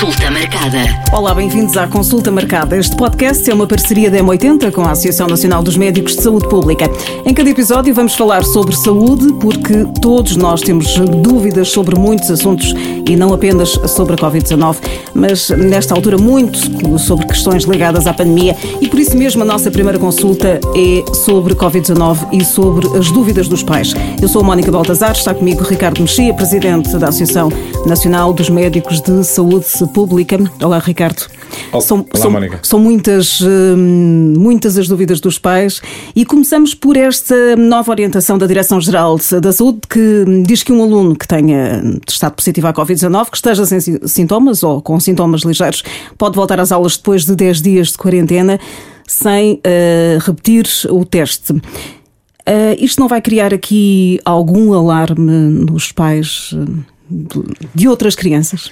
Consulta marcada. Olá, bem-vindos à Consulta Marcada. Este podcast é uma parceria da M80 com a Associação Nacional dos Médicos de Saúde Pública. Em cada episódio vamos falar sobre saúde, porque todos nós temos dúvidas sobre muitos assuntos e não apenas sobre a Covid-19, mas nesta altura muito sobre questões ligadas à pandemia e por isso mesmo a nossa primeira consulta é sobre Covid-19 e sobre as dúvidas dos pais. Eu sou a Mónica Baltazar, está comigo Ricardo Mexia, presidente da Associação Nacional dos Médicos de Saúde Pública. Olá, Ricardo. Olá, são, são, Mónica. São muitas, hum, muitas as dúvidas dos pais e começamos por esta nova orientação da Direção-Geral da Saúde que diz que um aluno que tenha estado positivo à Covid-19, que esteja sem sintomas ou com sintomas ligeiros, pode voltar às aulas depois de 10 dias de quarentena sem uh, repetir o teste. Uh, isto não vai criar aqui algum alarme nos pais de outras crianças?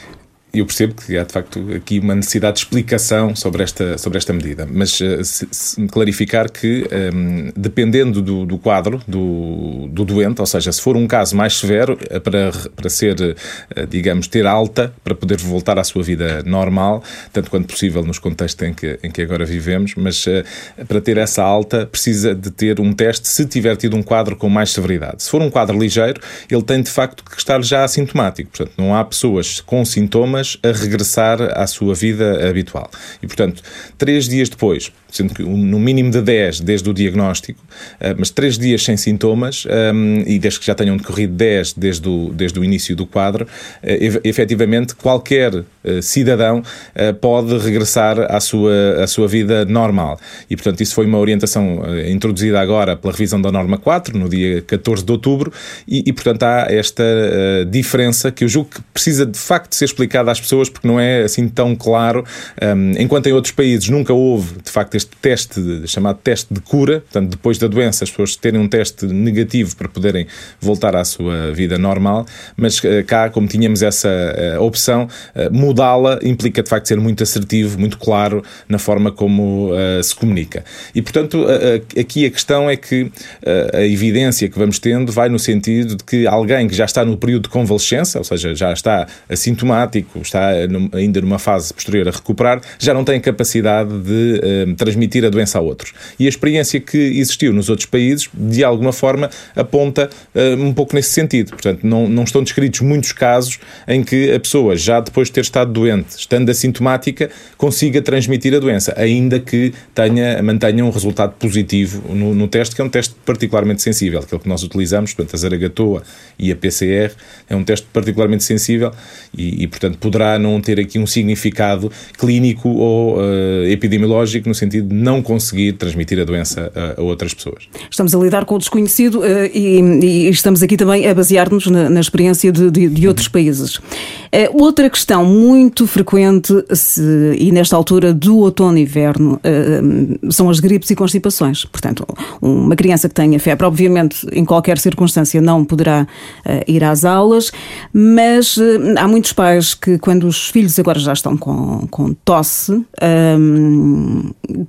Eu percebo que há de facto aqui uma necessidade de explicação sobre esta, sobre esta medida, mas uh, se, se clarificar que, um, ehm, dependendo do, do quadro do, do, doente, ou seja, se for um caso mais severo, eh, para, para ser, uh, digamos, ter alta, para poder voltar à sua vida normal, tanto quanto possível nos contextos em que, em que agora vivemos, mas uh, para ter essa alta precisa de ter um teste se tiver tido um quadro com mais severidade. Se for um quadro ligeiro, ele tem de facto que estar já assintomático, portanto, não há pessoas com sintomas a regressar à sua vida habitual. E, portanto, três dias depois, sendo que no mínimo de 10 desde o diagnóstico, eh, mas 3 dias sem sintomas, ehm, e desde que já tenham decorrido 10 desde o, desde o início do quadro, eh, efetivamente qualquer cidadão pode regressar à sua, à sua vida normal. E, portanto, isso foi uma orientação introduzida agora pela revisão da norma 4, no dia 14 de outubro, e, e portanto, há esta diferença que eu julgo que precisa de facto ser explicada às pessoas, porque não é assim tão claro. Ehm, enquanto em outros países nunca houve, de facto, este este teste, chamado teste de cura, portanto, depois da doença, as pessoas terem um teste negativo para poderem voltar à sua vida normal, mas eh, cá, como tínhamos essa opção, uh, mudá-la implica de facto ser muito assertivo, muito claro na forma como uh, se comunica. E, portanto, aqui a questão é que a evidência que vamos tendo vai no sentido de que alguém que já está no período de convalescença, ou seja, já está assintomático, está ainda numa fase posterior a recuperar, já não tem capacidade de transmitir a doença a outros. E a experiência que existiu nos outros países, de alguma forma, aponta uh, um pouco nesse sentido. Portanto, não, não estão descritos muitos casos em que a pessoa, já depois de ter estado doente, estando assintomática, consiga transmitir a doença, ainda que tenha, mantenha um resultado positivo no, no teste, que é um teste particularmente sensível, aquele que nós utilizamos, portanto, a Zaragatoa e a PCR, é um teste particularmente sensível e, e portanto, poderá não ter aqui um significado clínico ou uh, epidemiológico no sentido sentido de não conseguir transmitir a doença a, a outras pessoas. Estamos a lidar com o desconhecido uh, e, e, estamos aqui também a basear-nos na, na, experiência de, de, de outros países. Uh, outra questão muito frequente se, e nesta altura do outono e inverno uh, são as gripes e constipações. Portanto, uma criança que tenha febre, obviamente, em qualquer circunstância não poderá ir às aulas, mas há muitos pais que, quando os filhos agora já estão com, com tosse,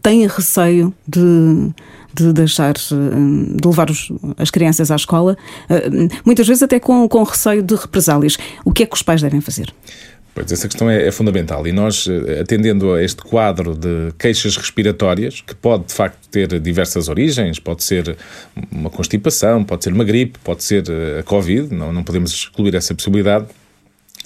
têm receio de de deixar de levar os, as crianças à escola, eh, muitas vezes até com, com receio de represálias. O que é que os pais devem fazer? Pois, essa questão é, é, fundamental e nós, eh, atendendo a este quadro de queixas respiratórias, que pode de facto ter diversas origens, pode ser uma constipação, pode ser uma gripe, pode ser eh, a Covid, não, não podemos excluir essa possibilidade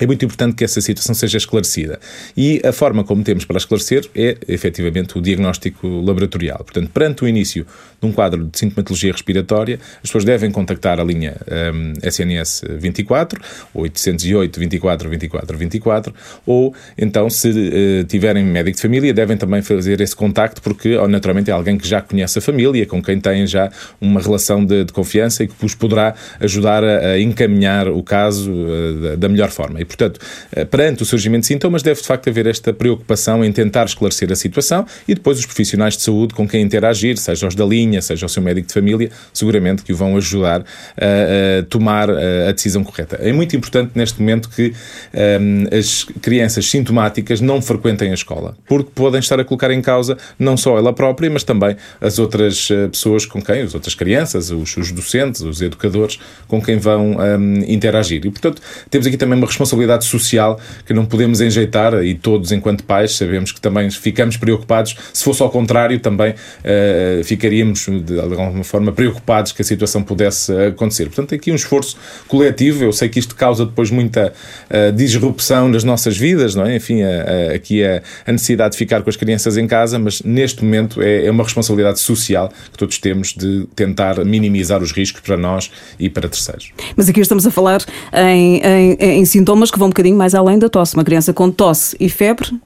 é muito importante que essa situação seja esclarecida. E a forma como temos para esclarecer é, efetivamente, o diagnóstico laboratorial. Portanto, perante o início de um quadro de sintomatologia respiratória, as pessoas devem contactar a linha um, SNS 24, 808 24 24 24, ou então, se uh, tiverem médico de família, devem também fazer esse contacto, porque, naturalmente, é alguém que já conhece a família, com quem têm já uma relação de, de confiança e que vos poderá ajudar a, a encaminhar o caso uh, da, da melhor forma. E, portanto, eh, perante o surgimento de sintomas, deve de facto haver esta preocupação em tentar esclarecer a situação e depois os profissionais de saúde com quem interagir, seja os da linha, seja o seu médico de família, seguramente que o vão ajudar a, a tomar a decisão correta. É muito importante neste momento que um, ehm, as crianças sintomáticas não frequentem a escola, porque podem estar a colocar em causa não só ela própria, mas também as outras eh, pessoas com quem, as outras crianças, os, os docentes, os educadores com quem vão um, interagir. E, portanto, temos aqui também uma responsabilidade responsabilidade social que não podemos enjeitar e todos, enquanto pais, sabemos que também ficamos preocupados. Se fosse ao contrário, também uh, ficaríamos de alguma forma preocupados que a situação pudesse acontecer. Portanto, aqui um esforço coletivo. Eu sei que isto causa depois muita uh, disrupção nas nossas vidas, não é? Enfim, a, a, aqui a, a, necessidade de ficar com as crianças em casa, mas neste momento é, é uma responsabilidade social que todos temos de tentar minimizar os riscos para nós e para terceiros. Mas aqui estamos a falar em, em, em sintomas que vão um bocadinho mais além da tosse. Uma criança com tosse e febre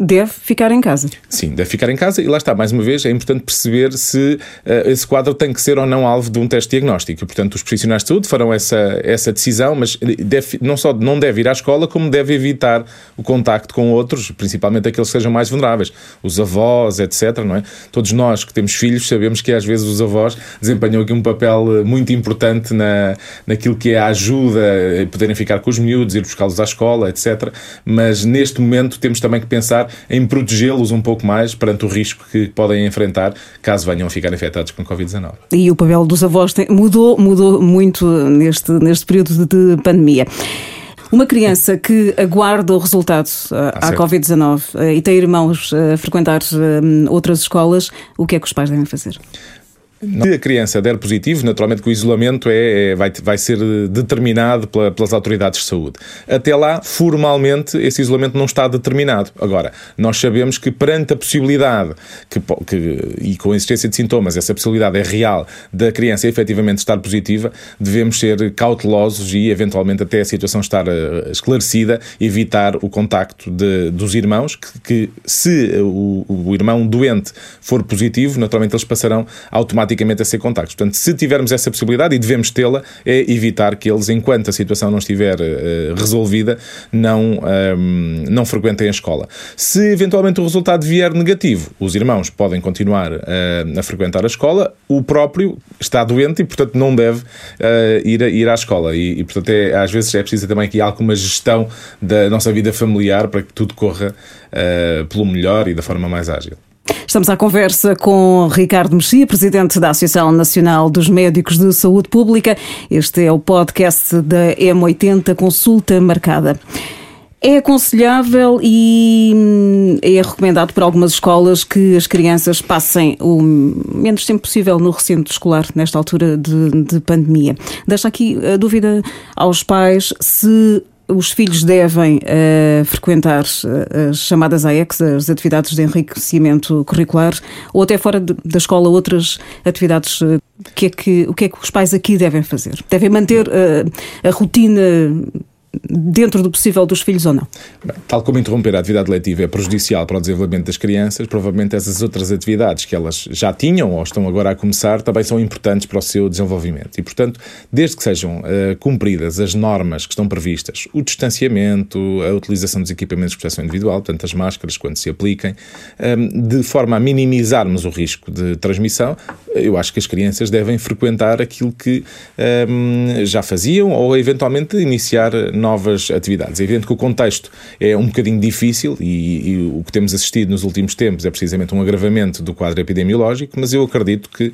deve ficar em casa. Sim, deve ficar em casa e lá está, mais uma vez, é importante perceber se uh, esse quadro tem que ser ou não alvo de um teste diagnóstico. E, portanto, os profissionais de saúde farão essa, essa decisão, mas deve, não só não deve ir à escola, como deve evitar o contacto com outros, principalmente aqueles que sejam mais vulneráveis, os avós, etc. Não é? Todos nós que temos filhos sabemos que às vezes os avós desempenham aqui um papel eh, muito importante na, naquilo que é a ajuda, poderem ficar com os miúdos, ir buscá-los à escola, etc. Mas neste momento temos também que pensar em protegê-los um pouco mais perante o risco que podem enfrentar caso venham a ficar infectados com Covid-19. E o papel dos avós tem, mudou, mudou muito neste, neste período de pandemia. Uma criança que aguarda o resultado uh, à Covid-19 uh, e tem irmãos a frequentar uh, outras escolas, o que é que os pais devem fazer? Se a criança der positivo, naturalmente que o isolamento é, é vai, vai ser determinado pela, pelas autoridades de saúde. Até lá, formalmente, esse isolamento não está determinado. Agora, nós sabemos que perante a possibilidade, que, que, e com a existência de sintomas, essa possibilidade é real, da criança efetivamente estar positiva, devemos ser cautelosos e, eventualmente, até a situação estar uh, esclarecida, evitar o contacto de, dos irmãos, que, que se o, o irmão doente for positivo, naturalmente eles passarão automaticamente automaticamente a ser contactos. Portanto, se tivermos essa possibilidade, e devemos tê-la, é evitar que eles, enquanto a situação não estiver uh, resolvida, não, ehm, não frequentem a escola. Se eventualmente o resultado vier negativo, os irmãos podem continuar uh, a frequentar a escola, o próprio está doente e, portanto, não deve uh, ir, a, ir à escola. E, e, portanto, é, às vezes é preciso também aqui alguma gestão da nossa vida familiar para que tudo corra pelo melhor e da forma mais ágil. Estamos à conversa com Ricardo Mexia, presidente da Associação Nacional dos Médicos de Saúde Pública. Este é o podcast da M80 Consulta Marcada. É aconselhável e hum, é recomendado por algumas escolas que as crianças passem o menos tempo possível no recinto escolar nesta altura de, de pandemia. Deixa aqui a dúvida aos pais se os filhos devem uh, frequentar uh, as chamadas AEX, as atividades de enriquecimento curricular, ou até fora de, da escola outras atividades. Uh, que é que, o que é que os pais aqui devem fazer? Devem manter a rotina dentro do possível dos filhos ou não. Bem, tal como interromper a atividade letiva é prejudicial para o desenvolvimento das crianças, provavelmente essas outras atividades que elas já tinham ou estão agora a começar também são importantes para o seu desenvolvimento. E, portanto, desde que sejam uh, cumpridas as normas que estão previstas, o distanciamento, a utilização dos equipamentos de proteção individual, portanto, as máscaras quando se apliquem, um, ehm, de forma a minimizarmos o risco de transmissão, eu acho que as crianças devem frequentar aquilo que um, ehm, já faziam ou eventualmente iniciar novas atividades. É evidente que o contexto é um bocadinho difícil e, e, o que temos assistido nos últimos tempos é precisamente um agravamento do quadro epidemiológico, mas eu acredito que uh,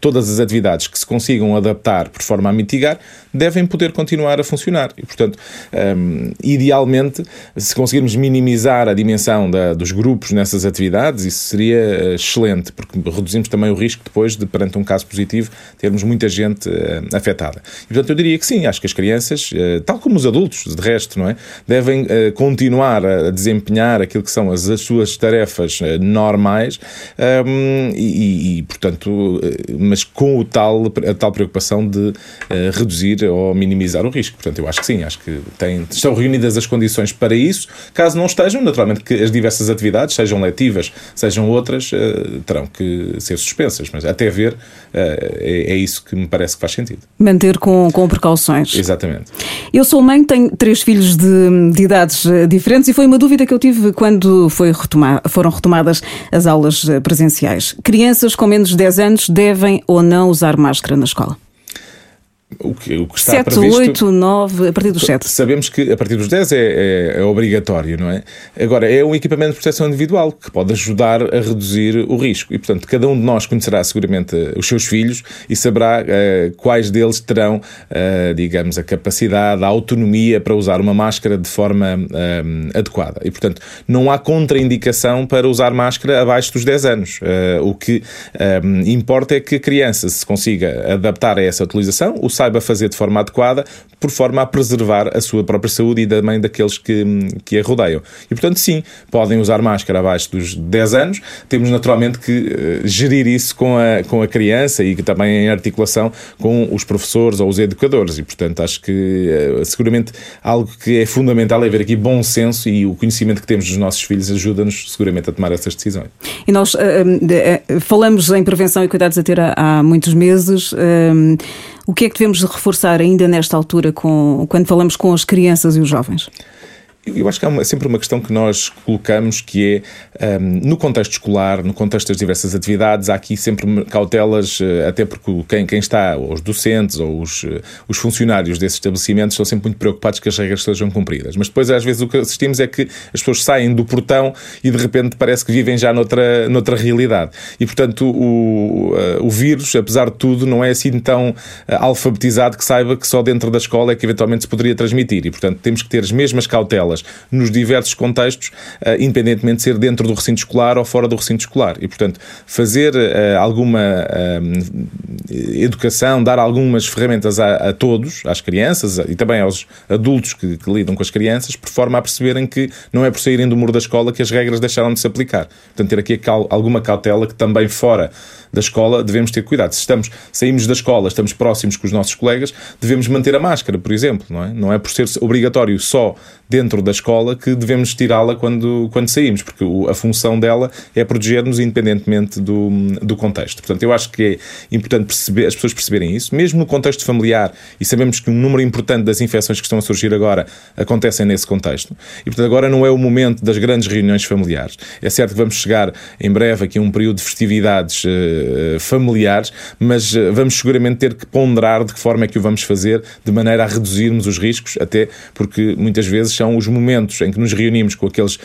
todas as atividades que se consigam adaptar por forma a mitigar devem poder continuar a funcionar. E, portanto, um, idealmente, se conseguirmos minimizar a dimensão da, dos grupos nessas atividades, isso seria eh, excelente, porque reduzimos também o risco depois de, perante um caso positivo, termos muita gente uh, afetada. E, portanto, eu diria que sim, acho que as crianças, uh, tal como os adultos, de resto, não é? Devem uh, continuar a desempenhar aquilo que são as, as suas tarefas normais um, e, e, portanto, mas com o tal, a tal preocupação de reduzir ou minimizar o risco. Portanto, eu acho que sim, acho que tem, estão reunidas as condições para isso. Caso não estejam, naturalmente que as diversas atividades, sejam letivas, sejam outras, terão que ser suspensas, mas até ver é, é isso que me parece que faz sentido. Manter com, com precauções. Exatamente. Eu sou mãe, tenho três filhos de, de idades eh, diferentes e foi uma dúvida que eu tive quando foi retomar, foram retomadas as aulas eh, presenciais. Crianças com menos de 10 anos devem ou não usar máscara na escola? O que, o que está 7, previsto. 8, 9, a partir dos 7. Sabemos que a partir dos 10 é, é, é, obrigatório, não é? Agora, é um equipamento de proteção individual que pode ajudar a reduzir o risco. E, portanto, cada um de nós conhecerá seguramente os seus filhos e saberá uh, quais deles terão, uh, digamos, a capacidade, a autonomia para usar uma máscara de forma uh, adequada. E, portanto, não há contraindicação para usar máscara abaixo dos 10 anos. o que importa é que a criança se consiga adaptar a essa utilização, o saiba fazer de forma adequada, por forma a preservar a sua própria saúde e também daqueles que, que a rodeiam. E, portanto, sim, podem usar máscara abaixo dos 10 anos. Temos naturalmente que uh, gerir isso com a, com a criança e que também em articulação com os professores ou os educadores. E, portanto, acho que uh, seguramente algo que é fundamental é haver aqui bom senso e o conhecimento que temos dos nossos filhos ajuda-nos seguramente a tomar essas decisões. E nós uh, falamos em prevenção e cuidados a ter há, há muitos meses. O que é que devemos reforçar ainda nesta altura com, quando falamos com as crianças e os jovens? Eu acho que há sempre uma questão que nós colocamos que é um, no contexto escolar, no contexto das diversas atividades, há aqui sempre cautelas, eh, até porque quem, quem está, os docentes ou os, eh, os funcionários desses estabelecimentos, estão sempre muito preocupados que as regras sejam cumpridas. Mas depois, às vezes, o que assistimos é que as pessoas saem do portão e de repente parece que vivem já noutra, noutra realidade. E portanto, o, uh, o vírus, apesar de tudo, não é assim tão alfabetizado que saiba que só dentro da escola é que eventualmente se poderia transmitir. E portanto, temos que ter as mesmas cautelas nos diversos contextos, uh, independentemente de ser dentro do recinto escolar ou fora do recinto escolar. E, portanto, fazer uh, alguma uh, educação, dar algumas ferramentas a, a, todos, às crianças e também aos adultos que, que, lidam com as crianças, por forma a perceberem que não é por saírem do muro da escola que as regras deixaram de se aplicar. Portanto, ter aqui alguma cautela que também fora da escola devemos ter cuidado. Se estamos, saímos da escola, estamos próximos com os nossos colegas, devemos manter a máscara, por exemplo, não é? Não é por ser obrigatório só dentro da escola que devemos tirá-la quando, quando saímos, porque a função dela é proteger-nos independentemente do, do contexto. Portanto, eu acho que é importante perceber, as pessoas perceberem isso, mesmo no contexto familiar, e sabemos que um número importante das infecções que estão a surgir agora acontecem nesse contexto. E, portanto, agora não é o momento das grandes reuniões familiares. É certo que vamos chegar em breve aqui a um período de festividades uh, familiares, mas uh, vamos seguramente ter que ponderar de que forma é que o vamos fazer, de maneira a reduzirmos os riscos, até porque muitas vezes são os momentos em que nos reunimos com aqueles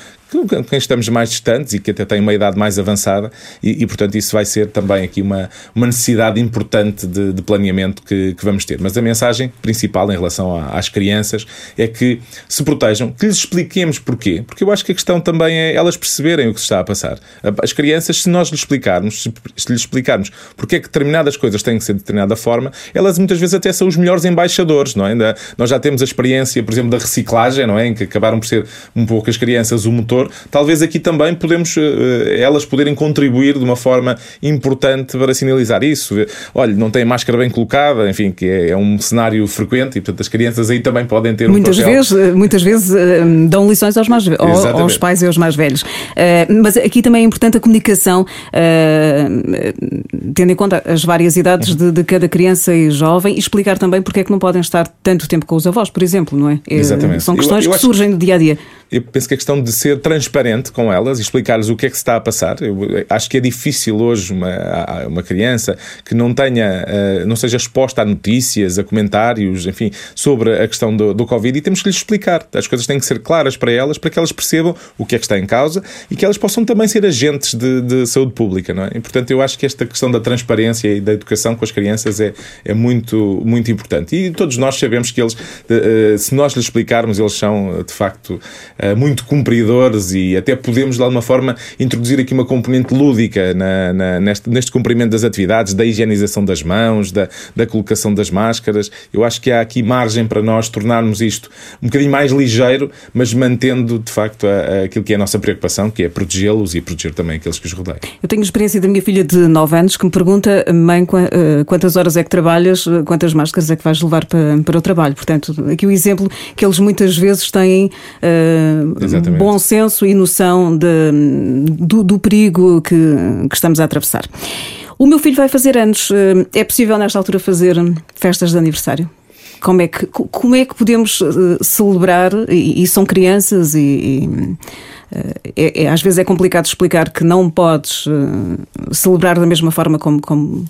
com quem estamos mais distantes e que até têm uma idade mais avançada, e, e portanto isso vai ser também aqui uma, uma necessidade importante de, de planeamento que, que, vamos ter. Mas a mensagem principal em relação a, às crianças é que se protejam, que lhes expliquemos porquê, porque eu acho que a questão também é elas perceberem o que se está a passar. As crianças, se nós lhes explicarmos, se, se lhes explicarmos porque é que determinadas coisas têm que ser de determinada forma, elas muitas vezes até são os melhores embaixadores, não é? Nós já temos a experiência, por exemplo, da reciclagem, não é? Em que acabaram por ser um pouco as crianças o motor talvez aqui também podemos, eh, elas poderem contribuir de uma forma importante para sinalizar isso. Olha, não tem máscara bem colocada, enfim, que é, é um cenário frequente e, portanto, as crianças aí também podem ter muitas um. Vezes, eh, muitas vezes eh, dão lições aos, mais, aos pais e aos mais velhos. Mas aqui também é importante a comunicação, tendo em conta as várias idades de, de cada criança e jovem, e explicar também porque é que não podem estar tanto tempo com os avós, por exemplo, não é? Exatamente. São questões eu, eu que surgem no dia a dia. Eu penso que a questão de ser transparente com elas e explicar-lhes o que é que se está a passar. Eu acho que é difícil hoje uma, uma criança que não tenha, uh, não seja exposta a notícias, a comentários, enfim, sobre a questão do, do Covid e temos que lhes explicar. As coisas têm que ser claras para elas, para que elas percebam o que é que está em causa e que elas possam também ser agentes de, de saúde pública, não é? E, portanto, eu acho que esta questão da transparência e da educação com as crianças é, é muito, muito importante. E todos nós sabemos que eles, uh, se nós lhes explicarmos, eles são, de facto, muito cumpridores e até podemos de alguma forma introduzir aqui uma componente lúdica na, na, neste, neste cumprimento das atividades, da higienização das mãos, da, da colocação das máscaras. Eu acho que há aqui margem para nós tornarmos isto um bocadinho mais ligeiro, mas mantendo de facto a, a, aquilo que é a nossa preocupação, que é protegê-los e proteger também aqueles que os rodeiam. Eu tenho experiência da minha filha de 9 anos que me pergunta, mãe, eh, quantas horas é que trabalhas, quantas máscaras é que vais levar para, para o trabalho? Portanto, aqui o exemplo que eles muitas vezes têm uh, bom senso e noção de, do, do perigo que, que estamos a atravessar. O meu filho vai fazer anos. Eh, é possível, nesta altura, fazer festas de aniversário? Como é que, como é que podemos eh, celebrar? E, e são crianças e, e eh, é, é, às vezes é complicado explicar que não podes celebrar da mesma forma como, como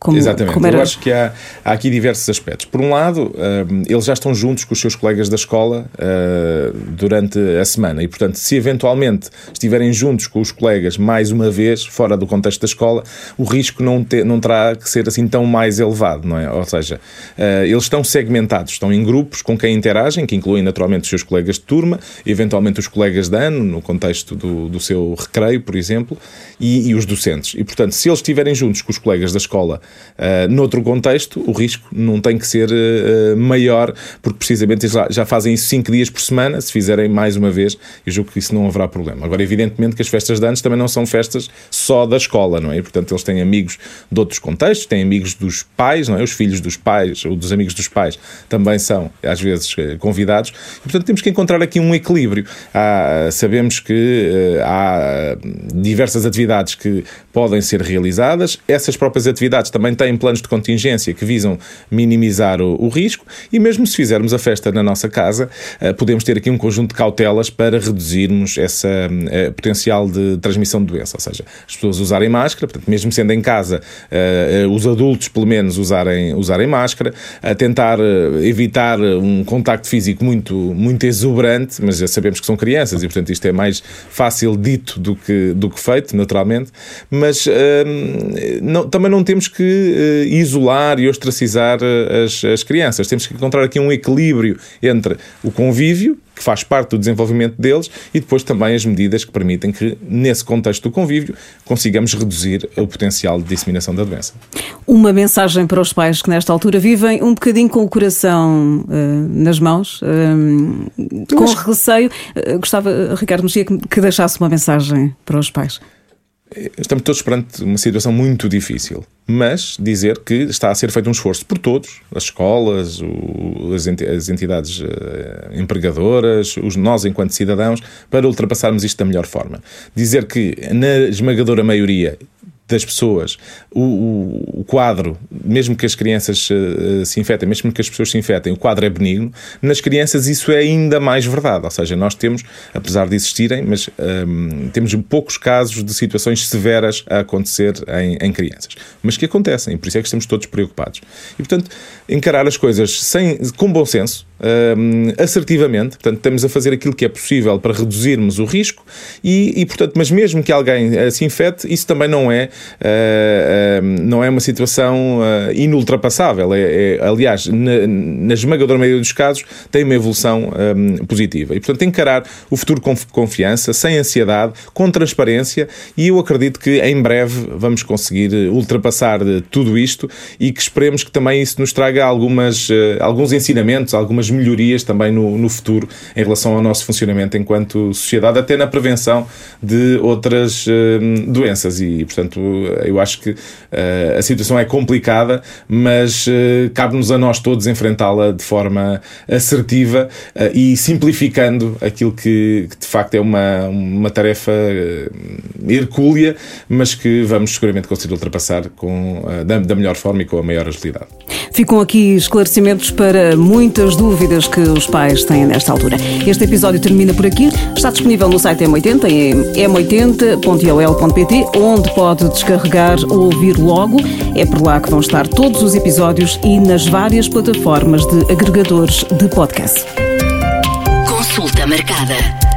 Como, Exatamente. Como. Eu acho que há, há, aqui diversos aspectos. Por um lado, um, eles já estão juntos com os seus colegas da escola uh, durante a semana e, portanto, se eventualmente estiverem juntos com os colegas mais uma vez, fora do contexto da escola, o risco não, te, não terá que ser assim tão mais elevado, não é? Ou seja, uh, eles estão segmentados, estão em grupos com quem interagem, que incluem naturalmente os seus colegas de turma, eventualmente os colegas de ano, no contexto do, do seu recreio, por exemplo, e, e os docentes. E, portanto, se eles estiverem juntos com os colegas da escola Uh, noutro contexto, o risco não tem que ser uh, maior, porque precisamente já, já fazem isso 5 dias por semana. Se fizerem mais uma vez, eu julgo que isso não haverá problema. Agora, evidentemente que as festas de anos também não são festas só da escola, não é? portanto, eles têm amigos de outros contextos, têm amigos dos pais, não é? Os filhos dos pais ou dos amigos dos pais também são, às vezes, convidados. E, portanto, temos que encontrar aqui um equilíbrio. Há, sabemos que uh, há diversas atividades que podem ser realizadas, essas próprias atividades também têm planos de contingência que visam minimizar o, o risco e mesmo se fizermos a festa na nossa casa, uh, podemos ter aqui um conjunto de cautelas para reduzirmos essa uh, potencial de transmissão de doença, ou seja, as pessoas usarem máscara, portanto, mesmo sendo em casa, uh, os adultos pelo menos usarem, usarem máscara, tentar evitar um contacto físico muito, muito exuberante, mas já sabemos que são crianças e portanto isto é mais fácil dito do que, do que feito, naturalmente, mas não, também não temos que uh, isolar e ostracizar eh, as, as crianças. Temos que encontrar aqui um equilíbrio entre o convívio, que faz parte do desenvolvimento deles, e depois também as medidas que permitem que, nesse contexto do convívio, consigamos reduzir o potencial de disseminação da doença. Uma mensagem para os pais que, nesta altura, vivem um bocadinho com o coração uh, nas mãos, uh, com receio. Uh, gostava, Ricardo Mexia, que, que deixasse uma mensagem para os pais. Estamos todos perante uma situação muito difícil, mas dizer que está a ser feito um esforço por todos, as escolas, as entidades eh, empregadoras, os nós enquanto cidadãos, para ultrapassarmos isto da melhor forma. Dizer que na esmagadora maioria das pessoas, o, o, o, quadro, mesmo que as crianças uh, se infetem, mesmo que as pessoas se infetem, o quadro é benigno, nas crianças isso é ainda mais verdade. Ou seja, nós temos, apesar de existirem, mas um, ehm, temos poucos casos de situações severas a acontecer em, em, crianças. Mas que acontecem, por isso é que estamos todos preocupados. E, portanto, encarar as coisas sem, com bom senso, assertivamente, portanto, estamos a fazer aquilo que é possível para reduzirmos o risco e, e portanto, mas mesmo que alguém uh, se infecte, isso também não é, uh, uh, não é uma situação inultrapassável. É, é aliás, na, na, esmagadora maioria dos casos, tem uma evolução um, positiva. E, portanto, encarar o futuro com confiança, sem ansiedade, com transparência e eu acredito que em breve vamos conseguir ultrapassar tudo isto e que esperemos que também isso nos traga algumas, alguns ensinamentos, algumas algumas melhorias também no, no futuro em relação ao nosso funcionamento enquanto sociedade, até na prevenção de outras uh, doenças. E, portanto, eu acho que uh, a situação é complicada, mas uh, cabe-nos a nós todos enfrentá-la de forma assertiva e simplificando aquilo que, que, de facto é uma, uma tarefa hercúlea, mas que vamos seguramente conseguir ultrapassar com, da, da melhor forma e com a maior agilidade. Ficam aqui esclarecimentos para muitas dúvidas que os pais têm nesta altura. Este episódio termina por aqui. Está disponível no site M80 em m80.ol.pt, onde pode descarregar ou ouvir logo. É por lá que vão estar todos os episódios e nas várias plataformas de agregadores de podcast. Consulta marcada.